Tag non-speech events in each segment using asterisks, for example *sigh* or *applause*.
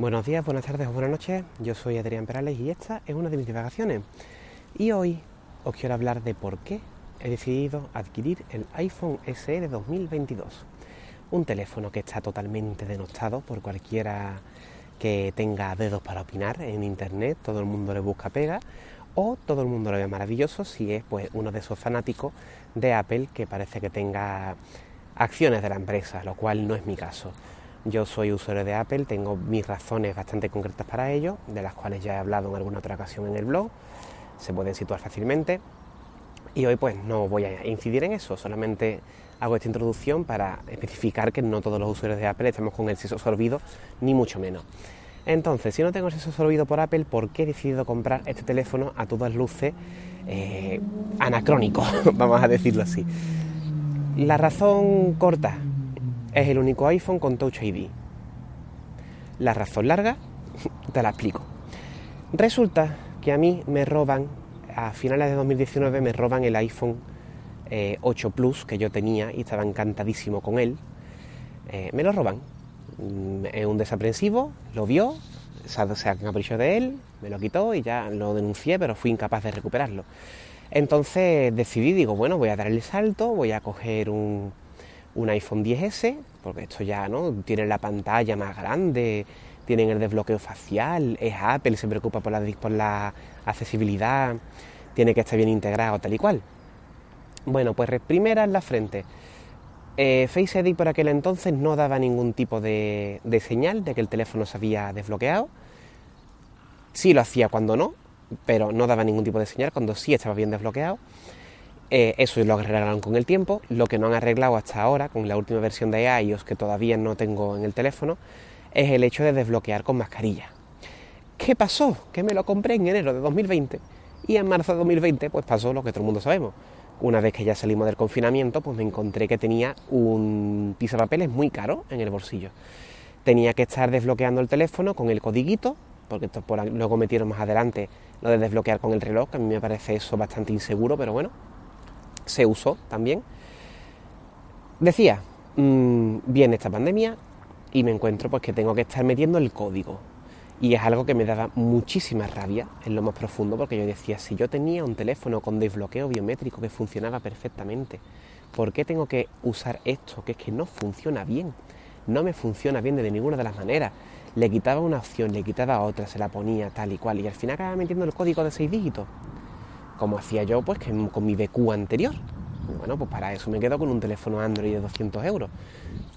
Buenos días, buenas tardes o buenas noches. Yo soy Adrián Perales y esta es una de mis divagaciones. Y hoy os quiero hablar de por qué he decidido adquirir el iPhone SE de 2022. Un teléfono que está totalmente denostado por cualquiera que tenga dedos para opinar en internet, todo el mundo le busca pega o todo el mundo lo ve maravilloso si es pues uno de esos fanáticos de Apple que parece que tenga acciones de la empresa, lo cual no es mi caso. Yo soy usuario de Apple, tengo mis razones bastante concretas para ello, de las cuales ya he hablado en alguna otra ocasión en el blog, se pueden situar fácilmente. Y hoy pues no voy a incidir en eso, solamente hago esta introducción para especificar que no todos los usuarios de Apple estamos con el seso sorbido, ni mucho menos. Entonces, si no tengo el seso sorbido por Apple, ¿por qué he decidido comprar este teléfono a todas luces eh, anacrónico, *laughs* vamos a decirlo así? La razón corta, es el único iPhone con Touch ID. La razón larga, *laughs* te la explico. Resulta que a mí me roban, a finales de 2019 me roban el iPhone 8 eh, Plus que yo tenía y estaba encantadísimo con él. Eh, me lo roban. Mm, es un desaprensivo, lo vio, se capricho de él, me lo quitó y ya lo denuncié, pero fui incapaz de recuperarlo. Entonces decidí, digo, bueno, voy a dar el salto, voy a coger un, un iPhone 10S, porque esto ya no tiene la pantalla más grande, tienen el desbloqueo facial, es Apple, se preocupa por la, por la accesibilidad, tiene que estar bien integrado, tal y cual. Bueno, pues primera en la frente. Eh, Face ID por aquel entonces no daba ningún tipo de, de señal de que el teléfono se había desbloqueado. Sí lo hacía cuando no, pero no daba ningún tipo de señal cuando sí estaba bien desbloqueado. Eh, eso lo arreglaron con el tiempo. Lo que no han arreglado hasta ahora, con la última versión de iOS que todavía no tengo en el teléfono, es el hecho de desbloquear con mascarilla. ¿Qué pasó? Que me lo compré en enero de 2020 y en marzo de 2020 pues pasó lo que todo el mundo sabemos. Una vez que ya salimos del confinamiento, pues me encontré que tenía un pisapapeles muy caro en el bolsillo. Tenía que estar desbloqueando el teléfono con el codiguito, porque esto luego metieron más adelante lo de desbloquear con el reloj, que a mí me parece eso bastante inseguro, pero bueno, se usó también. Decía, mm, viene esta pandemia y me encuentro pues que tengo que estar metiendo el código. Y es algo que me daba muchísima rabia en lo más profundo, porque yo decía, si yo tenía un teléfono con desbloqueo biométrico que funcionaba perfectamente, ¿por qué tengo que usar esto que es que no funciona bien? No me funciona bien de ninguna de las maneras. Le quitaba una opción, le quitaba otra, se la ponía tal y cual, y al final acababa metiendo el código de seis dígitos como hacía yo pues que con mi BQ anterior. bueno, pues para eso me quedo con un teléfono Android de 200 euros.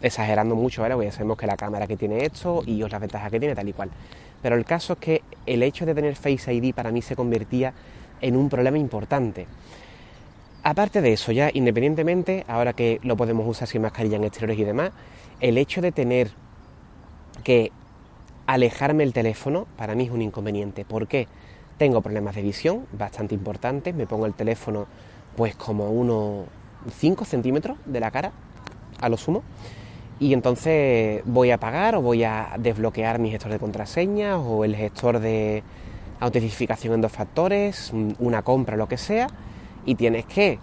Exagerando mucho, ¿vale? Porque ya sabemos que la cámara que tiene esto y las ventajas que tiene tal y cual. Pero el caso es que el hecho de tener Face ID para mí se convertía en un problema importante. Aparte de eso, ya independientemente, ahora que lo podemos usar sin mascarilla en exteriores y demás, el hecho de tener que alejarme el teléfono para mí es un inconveniente. ¿Por qué? Tengo problemas de visión bastante importantes, me pongo el teléfono pues como unos 5 centímetros de la cara, a lo sumo, y entonces voy a pagar o voy a desbloquear mi gestor de contraseñas o el gestor de autentificación en dos factores, una compra, lo que sea, y tienes que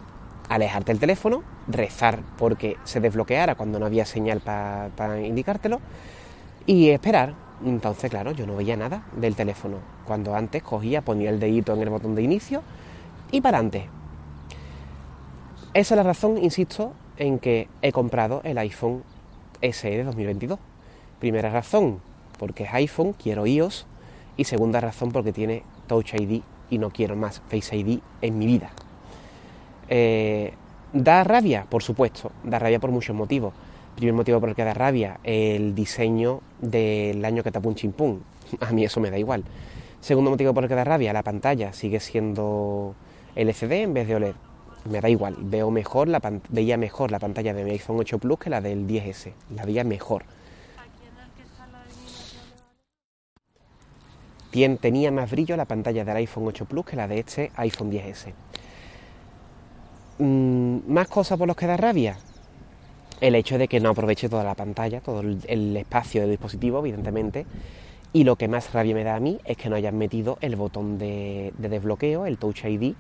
alejarte el teléfono, rezar porque se desbloqueara cuando no había señal para indicártelo y esperar entonces, claro, yo no veía nada del teléfono. Cuando antes cogía, ponía el dedito en el botón de inicio y para adelante. Esa es la razón, insisto, en que he comprado el iPhone SE de 2022. Primera razón, porque es iPhone, quiero iOS. Y segunda razón, porque tiene Touch ID y no quiero más Face ID en mi vida. Eh, ¿Da rabia? Por supuesto, da rabia por muchos motivos. Primer motivo por el que da rabia, el diseño del año que tapó un chimpún. *laughs* A mí eso me da igual. Segundo motivo por el que da rabia, la pantalla sigue siendo LCD en vez de OLED. Me da igual, veo mejor la veía mejor la pantalla de mi iPhone 8 Plus que la del 10S. La veía mejor. tenía más brillo la pantalla del iPhone 8 Plus que la de este iPhone 10S. Mm, ¿Más cosas por los que da rabia? El hecho de que no aproveche toda la pantalla, todo el espacio del dispositivo, evidentemente. Y lo que más rabia me da a mí es que no hayan metido el botón de, desbloqueo, el Touch ID,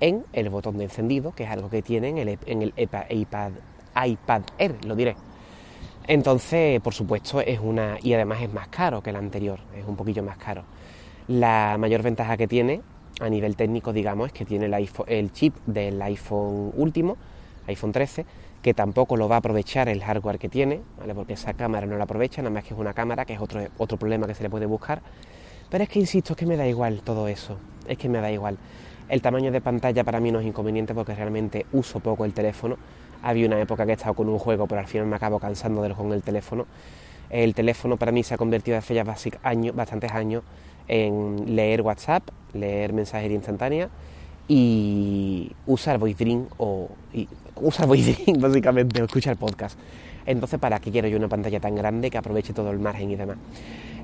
en el botón de encendido, que es algo que tienen en el, iPad, iPad Air, lo diré. Entonces, por supuesto, es una. y además es más caro que el anterior, es un poquillo más caro. La mayor ventaja que tiene, a nivel técnico, digamos, es que tiene el, el chip del iPhone último, iPhone 13, que tampoco lo va a aprovechar el hardware que tiene, ¿vale? porque esa cámara no la aprovecha, nada más que es una cámara, que es otro, otro problema que se le puede buscar. Pero es que insisto, es que me da igual todo eso, es que me da igual. El tamaño de pantalla para mí no es inconveniente porque realmente uso poco el teléfono había una época que he estado con un juego, pero al final me acabo cansando de con el teléfono. El teléfono para mí se ha convertido hace ya años, bastantes años en leer WhatsApp, leer mensajería instantánea y usar Voice Dream o usar Voice *laughs* básicamente o escuchar podcast. Entonces, ¿para qué quiero yo una pantalla tan grande que aproveche todo el margen y demás?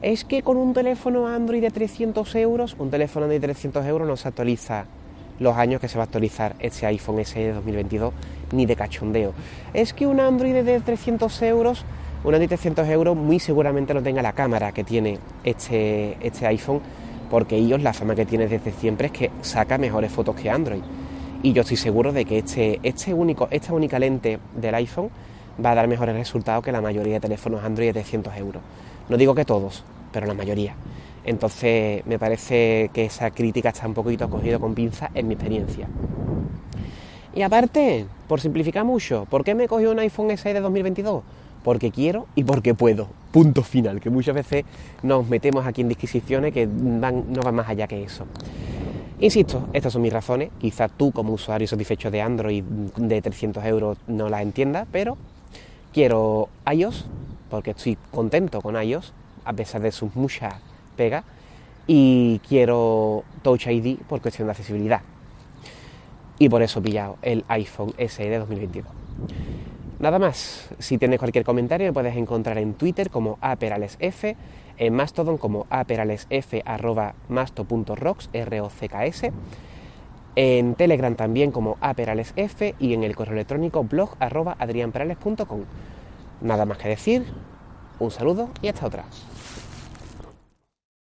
Es que con un teléfono Android de 300 euros, un teléfono de 300 euros no se actualiza los años que se va a actualizar este iPhone SE de 2022, ni de cachondeo. Es que un Android de 300 euros, un Android de 300 euros muy seguramente no tenga la cámara que tiene este, este iPhone, porque ellos la fama que tiene desde siempre es que saca mejores fotos que Android. Y yo estoy seguro de que este, este único, esta única lente del iPhone va a dar mejores resultados que la mayoría de teléfonos Android de 300 euros. No digo que todos, pero la mayoría. Entonces me parece que esa crítica está un poquito cogido con pinza en mi experiencia. Y aparte, por simplificar mucho, ¿por qué me he cogido un iPhone SE de 2022? Porque quiero y porque puedo. Punto final, que muchas veces nos metemos aquí en disquisiciones que no van más allá que eso. Insisto, estas son mis razones. Quizás tú, como usuario satisfecho de Android de 300 euros, no las entiendas, pero quiero iOS, porque estoy contento con iOS, a pesar de sus muchas pega y quiero Touch ID por cuestión de accesibilidad. Y por eso he pillado el iPhone SE de 2022. Nada más, si tienes cualquier comentario me puedes encontrar en Twitter como aperalesf, en Mastodon como aperalesf arroba r o c s en Telegram también como aperalesf y en el correo electrónico blog arroba adrianperales.com. Nada más que decir, un saludo y hasta otra.